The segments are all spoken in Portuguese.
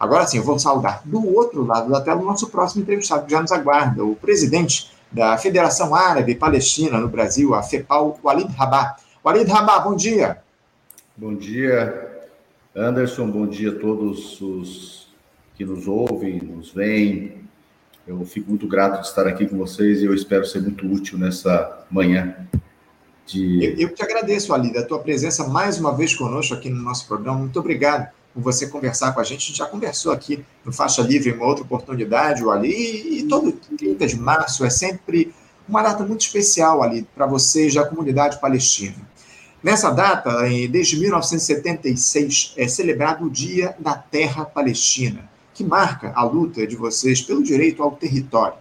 Agora sim, eu vou saudar do outro lado da tela o nosso próximo entrevistado que já nos aguarda, o presidente da Federação Árabe Palestina no Brasil, a FEPAL, Walid Rabah. Walid Rabah, bom dia. Bom dia, Anderson, bom dia a todos os que nos ouvem, nos veem. Eu fico muito grato de estar aqui com vocês e eu espero ser muito útil nessa manhã. De... Eu, eu te agradeço, Walid, a tua presença mais uma vez conosco aqui no nosso programa. Muito obrigado por você conversar com a gente. A gente já conversou aqui no Faixa Livre uma outra oportunidade, o Ali, e todo 30 de março é sempre uma data muito especial ali para vocês da comunidade palestina. Nessa data, desde 1976, é celebrado o Dia da Terra Palestina, que marca a luta de vocês pelo direito ao território.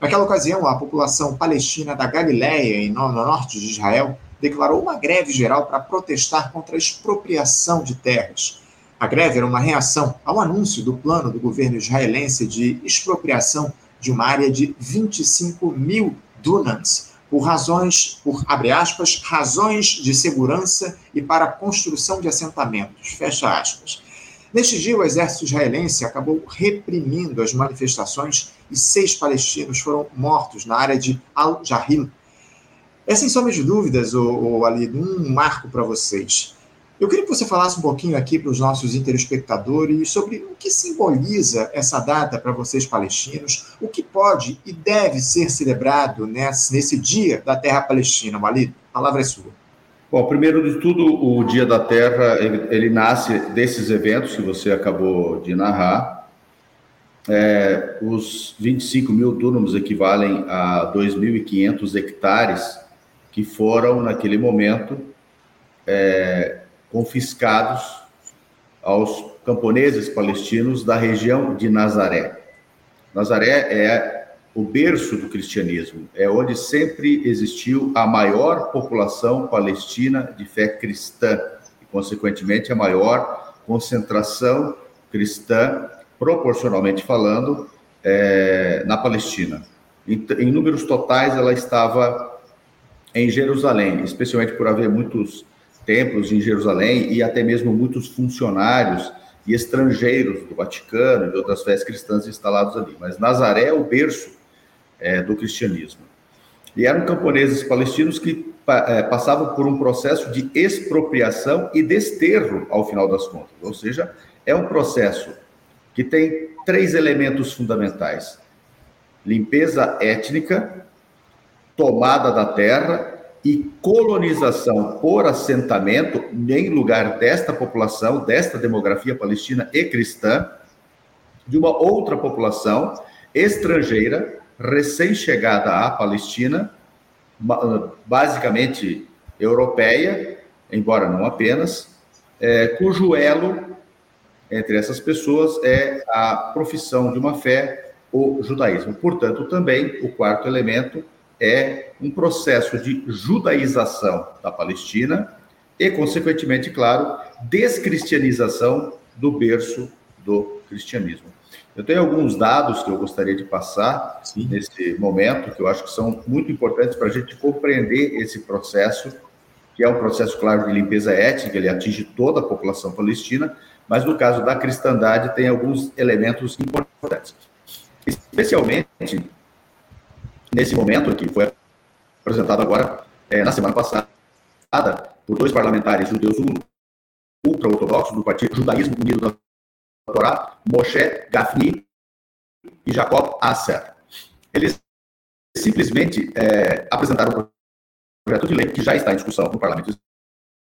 Naquela ocasião, a população palestina da Galiléia, no norte de Israel, declarou uma greve geral para protestar contra a expropriação de terras a greve era uma reação ao anúncio do plano do governo israelense de expropriação de uma área de 25 mil dunams, por razões, por, abre aspas, razões de segurança e para a construção de assentamentos, fecha aspas. Neste dia, o exército israelense acabou reprimindo as manifestações e seis palestinos foram mortos na área de Al-Jahil. É, sem sombra de dúvidas, o, o, ali, um marco para vocês. Eu queria que você falasse um pouquinho aqui para os nossos interespectadores sobre o que simboliza essa data para vocês palestinos, o que pode e deve ser celebrado nesse, nesse dia da Terra Palestina. Walid, a palavra é sua. Bom, primeiro de tudo, o Dia da Terra, ele, ele nasce desses eventos que você acabou de narrar. É, os 25 mil túmulos equivalem a 2.500 hectares que foram, naquele momento, é, confiscados aos camponeses palestinos da região de Nazaré. Nazaré é o berço do cristianismo, é onde sempre existiu a maior população palestina de fé cristã e, consequentemente, a maior concentração cristã, proporcionalmente falando, é, na Palestina. Em, em números totais, ela estava em Jerusalém, especialmente por haver muitos templos em Jerusalém e até mesmo muitos funcionários e estrangeiros do Vaticano e de outras fés cristãs instalados ali. Mas Nazaré é o berço é, do cristianismo. E eram camponeses palestinos que é, passavam por um processo de expropriação e desterro ao final das contas. Ou seja, é um processo que tem três elementos fundamentais: limpeza étnica, tomada da terra e colonização por assentamento em lugar desta população, desta demografia palestina e cristã, de uma outra população estrangeira, recém-chegada à Palestina, basicamente europeia, embora não apenas, é, cujo elo entre essas pessoas é a profissão de uma fé, o judaísmo. Portanto, também o quarto elemento é um processo de judaização da Palestina e, consequentemente, claro, descristianização do berço do cristianismo. Eu tenho alguns dados que eu gostaria de passar Sim. nesse momento, que eu acho que são muito importantes para a gente compreender esse processo, que é um processo, claro, de limpeza étnica, ele atinge toda a população palestina, mas no caso da cristandade tem alguns elementos importantes. Especialmente nesse momento que foi apresentado agora é, na semana passada por dois parlamentares judeus ultra-ortodoxos do Partido Judaísmo Unido da Torá, Moshe Gafni e Jacob Asser. Eles simplesmente é, apresentaram um projeto de lei que já está em discussão no parlamento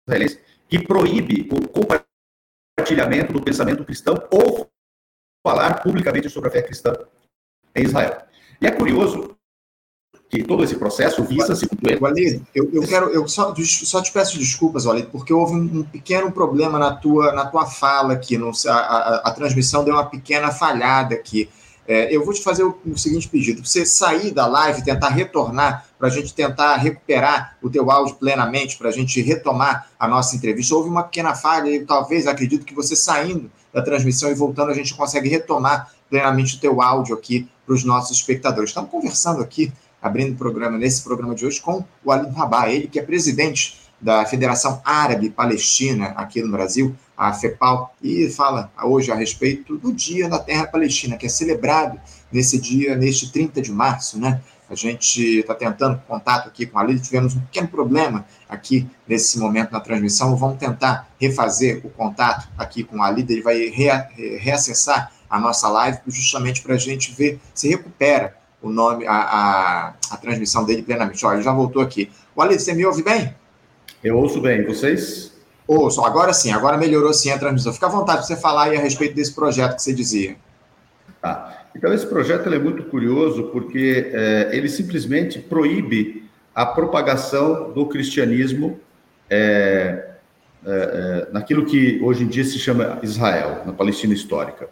israelense, que proíbe o compartilhamento do pensamento cristão ou falar publicamente sobre a fé cristã em Israel. E é curioso que todo esse processo visa se cumprir. Walid, eu, eu quero, eu só, só te peço desculpas, Walid, porque houve um, pequeno problema na tua, na tua fala aqui, no, a, a, a transmissão deu uma pequena falhada aqui. É, eu vou te fazer o, o, seguinte pedido: você sair da live, tentar retornar, para a gente tentar recuperar o teu áudio plenamente, para a gente retomar a nossa entrevista. Houve uma pequena falha e talvez, acredito que você saindo da transmissão e voltando, a gente consegue retomar plenamente o teu áudio aqui para os nossos espectadores. Estamos conversando aqui abrindo o programa, nesse programa de hoje, com o Alim Rabah, ele que é presidente da Federação Árabe Palestina aqui no Brasil, a FEPAL, e fala hoje a respeito do Dia da Terra Palestina, que é celebrado nesse dia, neste 30 de março, né? A gente está tentando contato aqui com a Lídia, tivemos um pequeno problema aqui nesse momento na transmissão. Vamos tentar refazer o contato aqui com a Lídia, ele vai reacessar a nossa live justamente para a gente ver se recupera o nome, a, a, a transmissão dele plenamente. Olha, ele já voltou aqui. O Alídio, você me ouve bem? Eu ouço bem, vocês? Ouço, agora sim, agora melhorou sim a transmissão. Fica à vontade para você falar aí a respeito desse projeto que você dizia. Tá. Então, esse projeto é muito curioso porque é, ele simplesmente proíbe a propagação do cristianismo é, é, é, naquilo que hoje em dia se chama Israel, na Palestina histórica.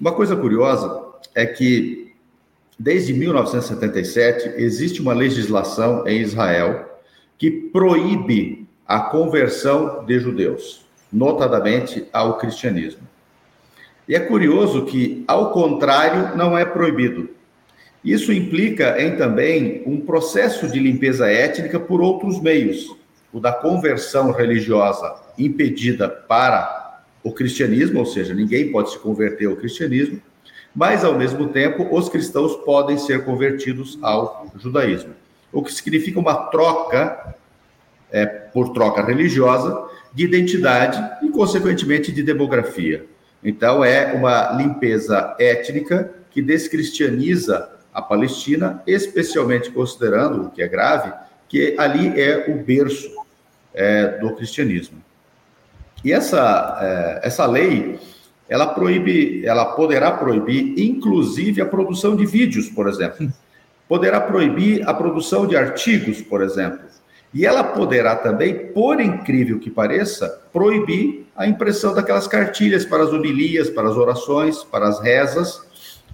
Uma coisa curiosa é que, desde 1977, existe uma legislação em Israel que proíbe a conversão de judeus, notadamente ao cristianismo. E é curioso que, ao contrário, não é proibido. Isso implica em também um processo de limpeza étnica por outros meios, o da conversão religiosa impedida para o cristianismo, ou seja, ninguém pode se converter ao cristianismo, mas ao mesmo tempo os cristãos podem ser convertidos ao judaísmo, o que significa uma troca é, por troca religiosa de identidade e consequentemente de demografia. Então, é uma limpeza étnica que descristianiza a Palestina, especialmente considerando, o que é grave, que ali é o berço é, do cristianismo. E essa, é, essa lei, ela proíbe, ela poderá proibir, inclusive, a produção de vídeos, por exemplo. Poderá proibir a produção de artigos, por exemplo. E ela poderá também, por incrível que pareça, proibir a impressão daquelas cartilhas para as homilias, para as orações, para as rezas,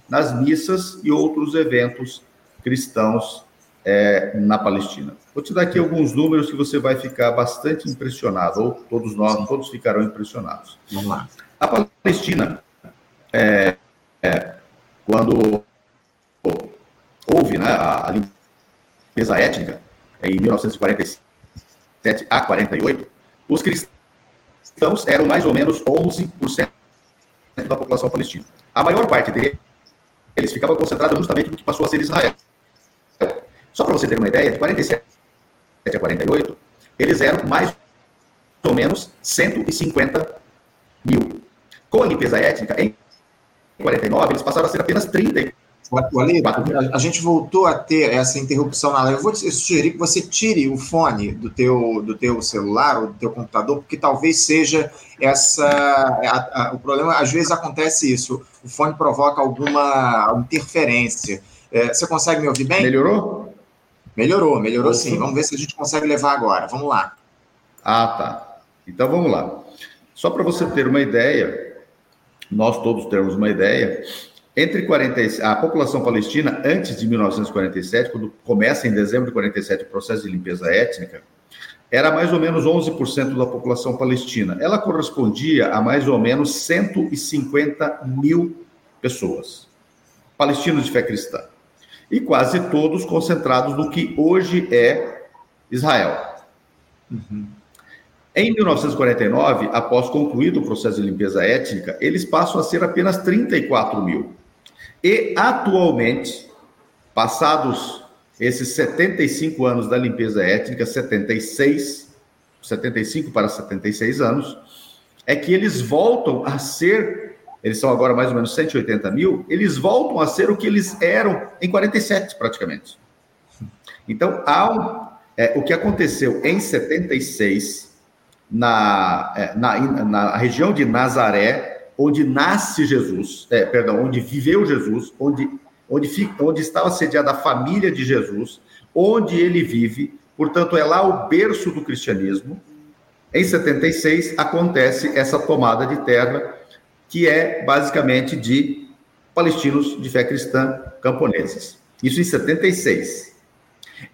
nas missas e outros eventos cristãos é, na Palestina. Vou te dar aqui alguns números que você vai ficar bastante impressionado, ou todos nós, todos ficarão impressionados. Vamos lá. A Palestina, é, é, quando houve né, a limpeza étnica, em 1947 a 48, os cristãos eram mais ou menos 11% da população palestina. A maior parte deles ficava concentrada justamente no que passou a ser Israel. Só para você ter uma ideia, de 47 a 48, eles eram mais ou menos 150 mil. Com a limpeza étnica, em 49, eles passaram a ser apenas 34 Ali, a gente voltou a ter essa interrupção na live. Eu vou te sugerir que você tire o fone do teu, do teu celular ou do teu computador, porque talvez seja essa a, a, o problema. Às vezes acontece isso. O fone provoca alguma interferência. É, você consegue me ouvir bem? Melhorou? Melhorou, melhorou sim. Vamos ver se a gente consegue levar agora. Vamos lá. Ah, tá. Então vamos lá. Só para você ter uma ideia, nós todos temos uma ideia, entre 40, a população palestina, antes de 1947, quando começa em dezembro de 47 o processo de limpeza étnica, era mais ou menos 11% da população palestina. Ela correspondia a mais ou menos 150 mil pessoas, palestinos de fé cristã. E quase todos concentrados no que hoje é Israel. Uhum. Em 1949, após concluído o processo de limpeza étnica, eles passam a ser apenas 34 mil. E atualmente, passados esses 75 anos da limpeza étnica, 76, 75 para 76 anos, é que eles voltam a ser, eles são agora mais ou menos 180 mil, eles voltam a ser o que eles eram em 47, praticamente. Então, há um, é, o que aconteceu em 76, na, é, na, na região de Nazaré, onde nasce Jesus, é, perdão, onde viveu Jesus, onde, onde, fica, onde estava sediada a família de Jesus, onde ele vive, portanto, é lá o berço do cristianismo. Em 76 acontece essa tomada de terra, que é basicamente de palestinos de fé cristã camponeses. Isso em 76.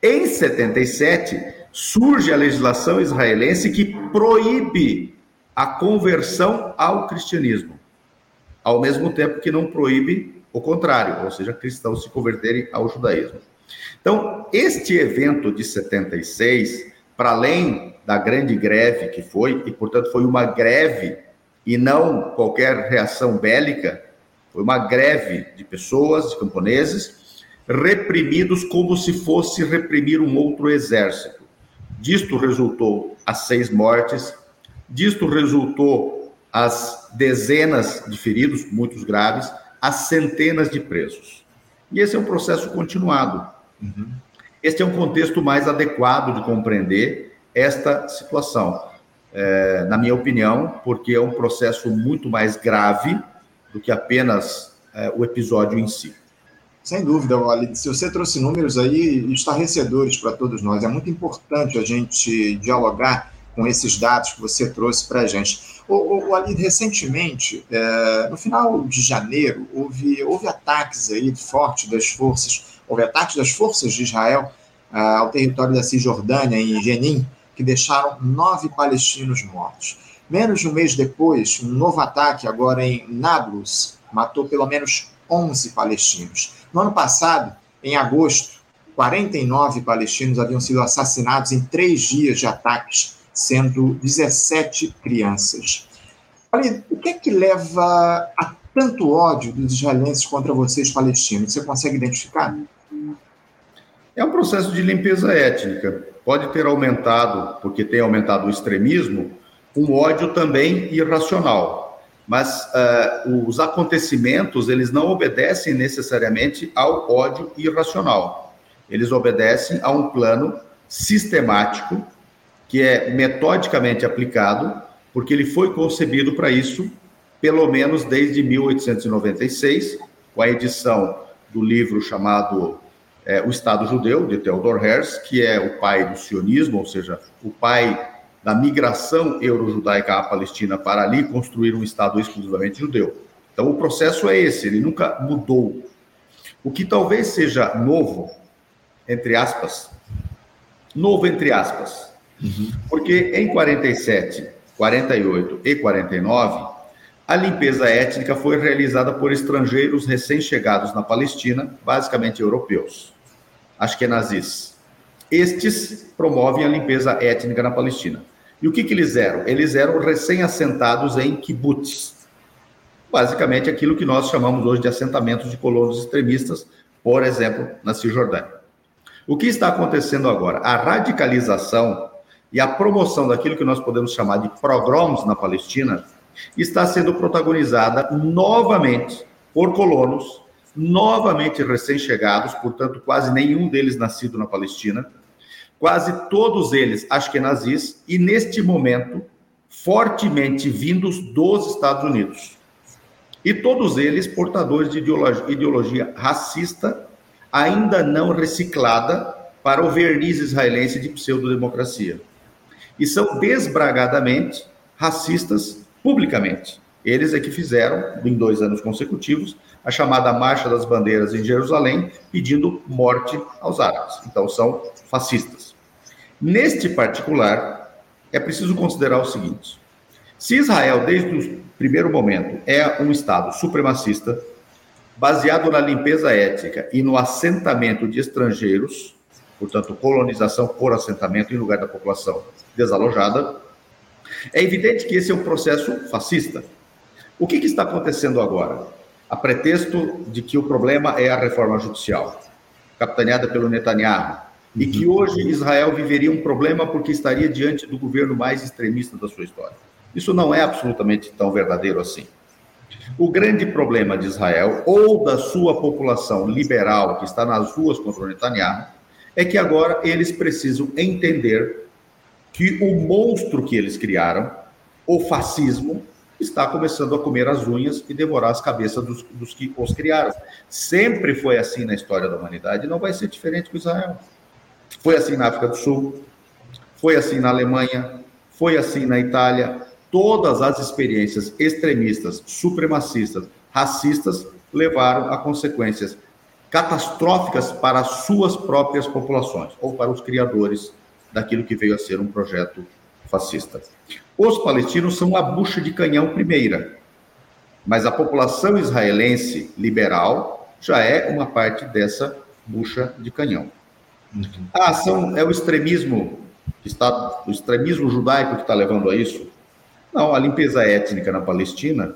Em 77, surge a legislação israelense que proíbe a conversão ao cristianismo, ao mesmo tempo que não proíbe o contrário, ou seja, cristãos se converterem ao judaísmo. Então, este evento de 76, para além da grande greve que foi, e portanto foi uma greve e não qualquer reação bélica, foi uma greve de pessoas, de camponeses, reprimidos como se fosse reprimir um outro exército. Disto resultou as seis mortes, disto resultou as dezenas de feridos, muitos graves, as centenas de presos. E esse é um processo continuado. Uhum. Este é um contexto mais adequado de compreender esta situação, é, na minha opinião, porque é um processo muito mais grave do que apenas é, o episódio em si. Sem dúvida, Wally. Se você trouxe números aí estarrecedores para todos nós, é muito importante a gente dialogar com esses dados que você trouxe para a gente. O, Wally, recentemente, é, no final de janeiro, houve, houve ataques aí fortes das forças, houve ataques das forças de Israel é, ao território da Cisjordânia, em Jenin, que deixaram nove palestinos mortos. Menos de um mês depois, um novo ataque, agora em Nablus, matou pelo menos 11 palestinos. No ano passado, em agosto, 49 palestinos haviam sido assassinados em três dias de ataques, sendo 17 crianças. Olha, o que é que leva a tanto ódio dos israelenses contra vocês palestinos? Você consegue identificar? É um processo de limpeza étnica. Pode ter aumentado, porque tem aumentado o extremismo, um ódio também irracional. Mas uh, os acontecimentos, eles não obedecem necessariamente ao ódio irracional. Eles obedecem a um plano sistemático, que é metodicamente aplicado, porque ele foi concebido para isso, pelo menos desde 1896, com a edição do livro chamado é, o Estado Judeu, de Theodor Herz, que é o pai do sionismo, ou seja, o pai da migração euro-judaica à Palestina para ali construir um Estado exclusivamente judeu. Então, o processo é esse, ele nunca mudou. O que talvez seja novo, entre aspas, novo entre aspas, uhum. porque em 47, 48 e 49, a limpeza étnica foi realizada por estrangeiros recém-chegados na Palestina, basicamente europeus, ashkenazis. Estes promovem a limpeza étnica na Palestina. E o que, que eles eram? Eles eram recém-assentados em kibbutz, basicamente aquilo que nós chamamos hoje de assentamentos de colonos extremistas, por exemplo, na Cisjordânia. O que está acontecendo agora? A radicalização e a promoção daquilo que nós podemos chamar de pogroms na Palestina está sendo protagonizada novamente por colonos, novamente recém-chegados, portanto, quase nenhum deles nascido na Palestina, quase todos eles ashkenazis, e neste momento, fortemente vindos dos Estados Unidos. E todos eles portadores de ideologia, ideologia racista, ainda não reciclada para o verniz israelense de pseudodemocracia. E são desbragadamente racistas publicamente. Eles é que fizeram, em dois anos consecutivos, a chamada Marcha das Bandeiras em Jerusalém, pedindo morte aos árabes. Então, são fascistas. Neste particular, é preciso considerar o seguinte: se Israel, desde o primeiro momento, é um Estado supremacista, baseado na limpeza étnica e no assentamento de estrangeiros, portanto, colonização por assentamento em lugar da população desalojada, é evidente que esse é um processo fascista. O que, que está acontecendo agora? A pretexto de que o problema é a reforma judicial, capitaneada pelo Netanyahu, e que uhum. hoje Israel viveria um problema porque estaria diante do governo mais extremista da sua história. Isso não é absolutamente tão verdadeiro assim. O grande problema de Israel, ou da sua população liberal que está nas ruas contra o Netanyahu, é que agora eles precisam entender que o monstro que eles criaram, o fascismo, está começando a comer as unhas e devorar as cabeças dos, dos que os criaram. Sempre foi assim na história da humanidade não vai ser diferente com Israel. Foi assim na África do Sul, foi assim na Alemanha, foi assim na Itália. Todas as experiências extremistas, supremacistas, racistas levaram a consequências catastróficas para as suas próprias populações ou para os criadores daquilo que veio a ser um projeto fascista. Os palestinos são a bucha de canhão primeira, mas a população israelense liberal já é uma parte dessa bucha de canhão. Uhum. A ação é o extremismo Estado, o extremismo judaico que está levando a isso? Não, a limpeza étnica na Palestina,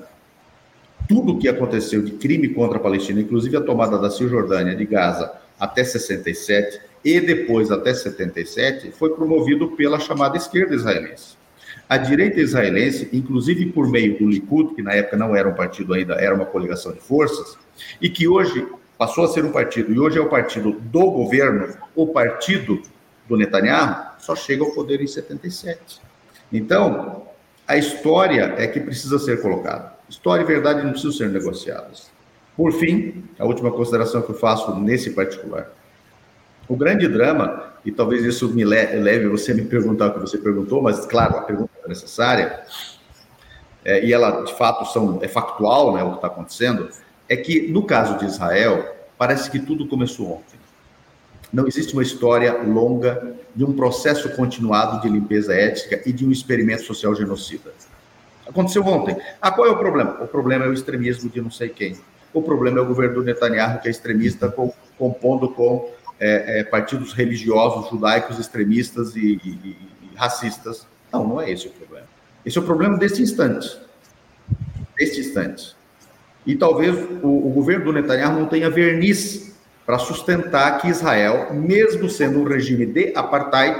tudo o que aconteceu de crime contra a Palestina, inclusive a tomada da Cisjordânia, de Gaza, até 67 e depois até 77, foi promovido pela chamada esquerda israelense. A direita israelense, inclusive por meio do Likud, que na época não era um partido ainda, era uma coligação de forças, e que hoje passou a ser um partido, e hoje é o partido do governo, o partido do Netanyahu, só chega ao poder em 77. Então, a história é que precisa ser colocada. História e verdade não precisam ser negociadas. Por fim, a última consideração que eu faço nesse particular. O grande drama, e talvez isso me leve você me perguntar o que você perguntou, mas claro, a pergunta é necessária, é, e ela de fato são, é factual né, o que está acontecendo, é que no caso de Israel, parece que tudo começou ontem. Não existe uma história longa de um processo continuado de limpeza ética e de um experimento social genocida. Aconteceu ontem. Ah, qual é o problema? O problema é o extremismo de não sei quem. O problema é o governo do Netanyahu, que é extremista, compondo com é, é, partidos religiosos, judaicos, extremistas e, e, e, racistas. Não, não é esse o problema. Esse é o problema desse instante. Deste instante. E talvez o, o governo do Netanyahu não tenha verniz para sustentar que Israel, mesmo sendo um regime de apartheid,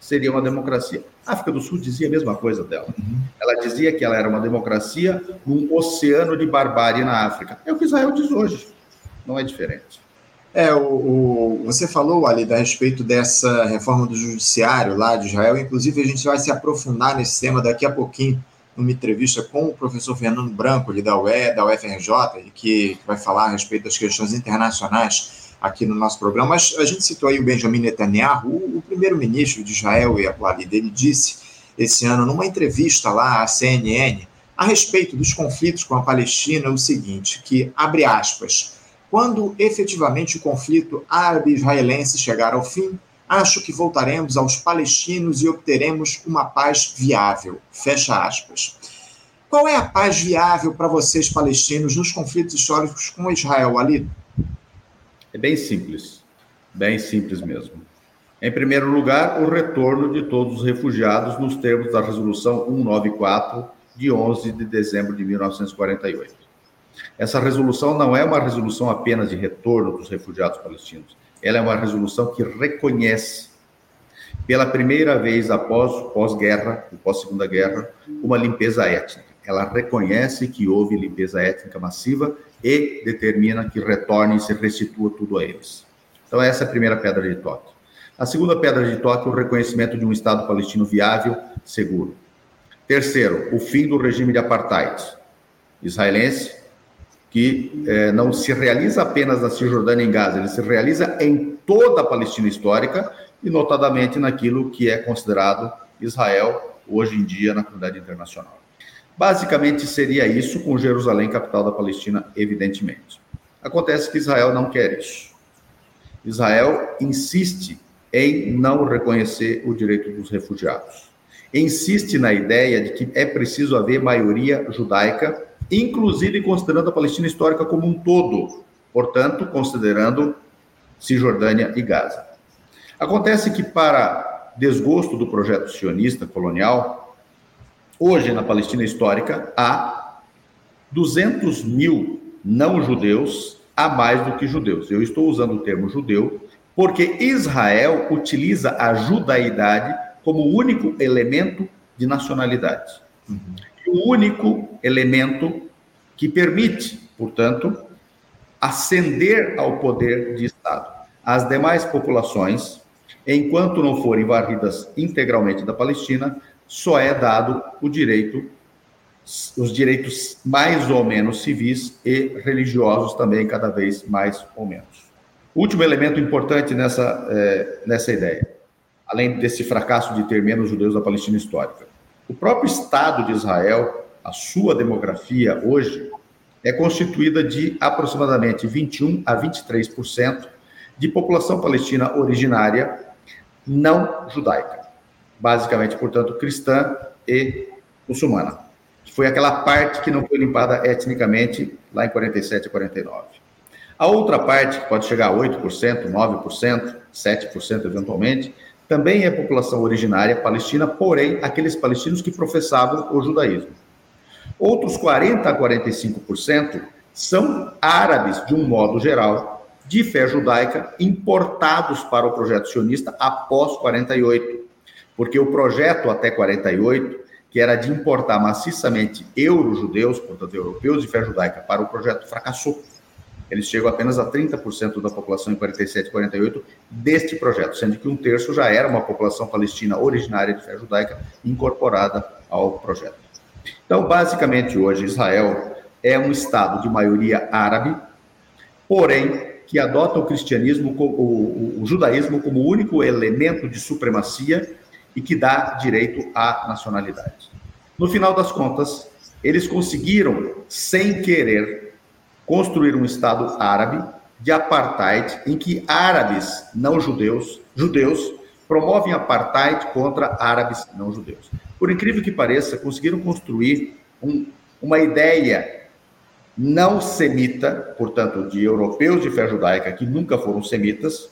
seria uma democracia. A África do Sul dizia a mesma coisa dela. Uhum. Ela dizia que ela era uma democracia num oceano de barbárie na África. É o que Israel diz hoje. Não é diferente. É, o, o, você falou ali a respeito dessa reforma do judiciário lá de Israel, inclusive a gente vai se aprofundar nesse tema daqui a pouquinho, numa entrevista com o professor Fernando Branco, ali da, UE, da UFRJ, que vai falar a respeito das questões internacionais aqui no nosso programa. Mas a gente citou aí o Benjamin Netanyahu, o, o primeiro-ministro de Israel, e a dele disse esse ano, numa entrevista lá à CNN, a respeito dos conflitos com a Palestina, o seguinte, que, abre aspas, quando efetivamente o conflito árabe-israelense chegar ao fim, acho que voltaremos aos palestinos e obteremos uma paz viável. Fecha aspas. Qual é a paz viável para vocês, palestinos, nos conflitos históricos com Israel, Ali? É bem simples. Bem simples mesmo. Em primeiro lugar, o retorno de todos os refugiados nos termos da Resolução 194, de 11 de dezembro de 1948. Essa resolução não é uma resolução apenas de retorno dos refugiados palestinos, ela é uma resolução que reconhece, pela primeira vez após pós-guerra, pós-segunda guerra, uma limpeza étnica. Ela reconhece que houve limpeza étnica massiva e determina que retorne e se restitua tudo a eles. Então, essa é a primeira pedra de toque. A segunda pedra de toque é o reconhecimento de um Estado palestino viável, seguro. Terceiro, o fim do regime de apartheid israelense, que é, não se realiza apenas na Cisjordânia e em Gaza, ele se realiza em toda a Palestina histórica e, notadamente, naquilo que é considerado Israel hoje em dia na comunidade internacional. Basicamente seria isso com Jerusalém, capital da Palestina, evidentemente. Acontece que Israel não quer isso. Israel insiste em não reconhecer o direito dos refugiados. Insiste na ideia de que é preciso haver maioria judaica inclusive considerando a Palestina histórica como um todo, portanto, considerando Cisjordânia e Gaza. Acontece que, para desgosto do projeto sionista colonial, hoje na Palestina histórica há 200 mil não-judeus a mais do que judeus. Eu estou usando o termo judeu porque Israel utiliza a judaidade como único elemento de nacionalidade. Uhum o único elemento que permite, portanto, ascender ao poder de Estado. As demais populações, enquanto não forem varridas integralmente da Palestina, só é dado o direito, os direitos mais ou menos civis e religiosos também, cada vez mais ou menos. Último elemento importante nessa, é, nessa ideia, além desse fracasso de ter menos judeus da Palestina histórica. O próprio Estado de Israel, a sua demografia hoje, é constituída de aproximadamente 21 a 23% de população palestina originária não judaica, basicamente, portanto, cristã e muçulmana. Foi aquela parte que não foi limpada etnicamente lá em 47 e 49. A outra parte, que pode chegar a 8%, 9%, 7% eventualmente, também é população originária palestina, porém aqueles palestinos que professavam o judaísmo. Outros 40 a 45% são árabes, de um modo geral, de fé judaica, importados para o projeto sionista após 48, porque o projeto até 48, que era de importar maciçamente euro-judeus, portanto europeus de fé judaica, para o projeto fracassou. Eles chegam apenas a 30% da população em 47 e 48 deste projeto, sendo que um terço já era uma população palestina originária de fé judaica incorporada ao projeto. Então, basicamente, hoje, Israel é um Estado de maioria árabe, porém, que adota o cristianismo, o, o, o judaísmo como o único elemento de supremacia e que dá direito à nacionalidade. No final das contas, eles conseguiram, sem querer, construir um Estado árabe de apartheid, em que árabes não judeus, judeus, promovem apartheid contra árabes não judeus. Por incrível que pareça, conseguiram construir um, uma ideia não semita, portanto, de europeus de fé judaica que nunca foram semitas,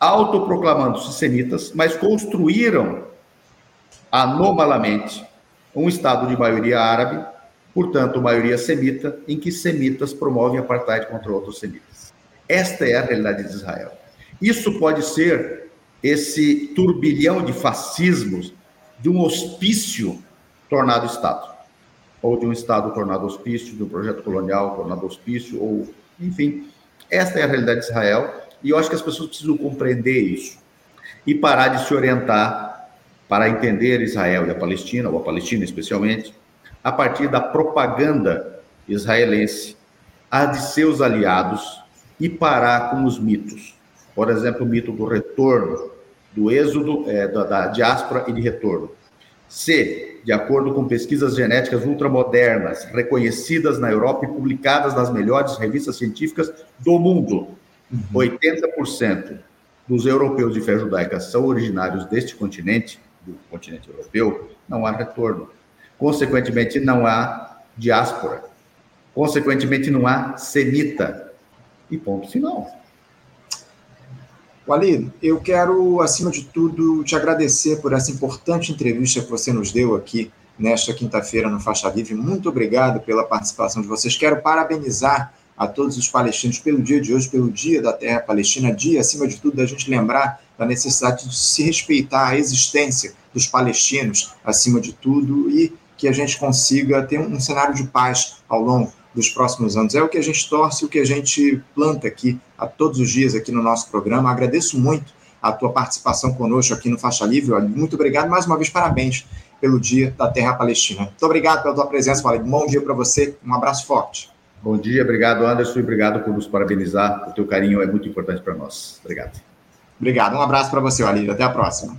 autoproclamando-se semitas, mas construíram anomalamente um Estado de maioria árabe portanto, maioria semita, em que semitas promovem apartheid contra outros semitas. Esta é a realidade de Israel. Isso pode ser esse turbilhão de fascismos de um hospício tornado Estado, ou de um Estado tornado hospício, de um projeto colonial tornado hospício, ou, enfim, esta é a realidade de Israel, e eu acho que as pessoas precisam compreender isso e parar de se orientar para entender Israel e a Palestina, ou a Palestina especialmente, a partir da propaganda israelense, a de seus aliados e parar com os mitos. Por exemplo, o mito do retorno, do êxodo, é, da, da diáspora e de retorno. C, de acordo com pesquisas genéticas ultramodernas, reconhecidas na Europa e publicadas nas melhores revistas científicas do mundo, uhum. 80% dos europeus de fé judaica são originários deste continente, do continente europeu, não há retorno. Consequentemente, não há diáspora. Consequentemente, não há semita. E ponto final. Walid, eu quero, acima de tudo, te agradecer por essa importante entrevista que você nos deu aqui nesta quinta-feira no Faixa Livre. Muito obrigado pela participação de vocês. Quero parabenizar a todos os palestinos pelo dia de hoje, pelo Dia da Terra Palestina, dia, acima de tudo, da gente lembrar da necessidade de se respeitar a existência dos palestinos, acima de tudo, e que a gente consiga ter um cenário de paz ao longo dos próximos anos. É o que a gente torce, o que a gente planta aqui a todos os dias aqui no nosso programa. Agradeço muito a tua participação conosco aqui no Faixa Livre. Muito obrigado. Mais uma vez, parabéns pelo Dia da Terra Palestina. Muito obrigado pela tua presença, Valide. Bom dia para você. Um abraço forte. Bom dia, obrigado, Anderson, obrigado por nos parabenizar. O teu carinho é muito importante para nós. Obrigado. Obrigado. Um abraço para você, Walid. Até a próxima.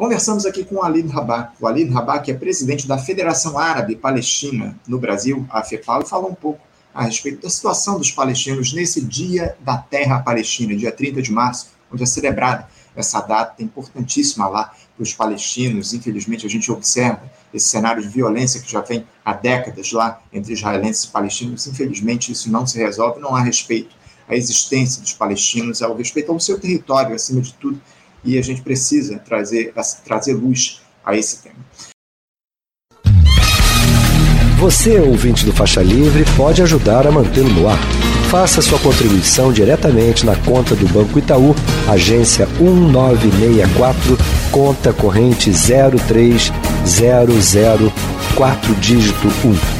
Conversamos aqui com o Alid Rabah. O Alid Rabah, que é presidente da Federação Árabe Palestina no Brasil, a FEPAL, e falou um pouco a respeito da situação dos palestinos nesse Dia da Terra Palestina, dia 30 de março, onde é celebrada essa data importantíssima lá para os palestinos. Infelizmente, a gente observa esse cenário de violência que já vem há décadas lá entre israelenses e palestinos. Infelizmente, isso não se resolve, não há respeito à existência dos palestinos, ao respeito ao seu território, acima de tudo, e a gente precisa trazer, trazer luz a esse tema. Você, ouvinte do Faixa Livre, pode ajudar a mantê-lo no ar. Faça sua contribuição diretamente na conta do Banco Itaú, agência 1964, conta corrente 03004 dígito 1.